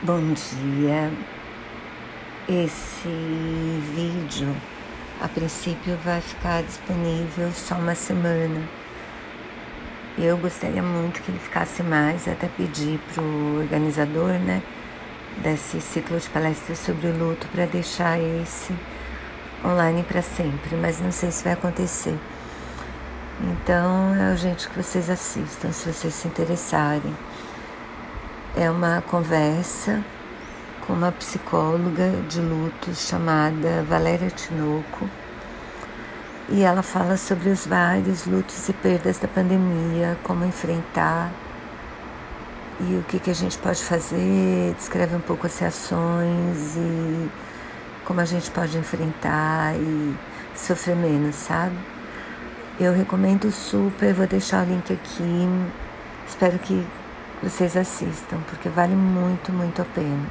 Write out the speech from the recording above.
Bom dia. Esse vídeo, a princípio, vai ficar disponível só uma semana. Eu gostaria muito que ele ficasse mais, até pedir para o organizador, né, desse ciclo de palestras sobre o luto para deixar esse online para sempre, mas não sei se vai acontecer. Então é urgente que vocês assistam, se vocês se interessarem. É uma conversa com uma psicóloga de lutos chamada Valéria Tinoco. E ela fala sobre os vários lutos e perdas da pandemia, como enfrentar e o que, que a gente pode fazer, descreve um pouco as reações e como a gente pode enfrentar e sofrer menos, sabe? Eu recomendo super, vou deixar o link aqui. Espero que vocês assistam, porque vale muito, muito a pena.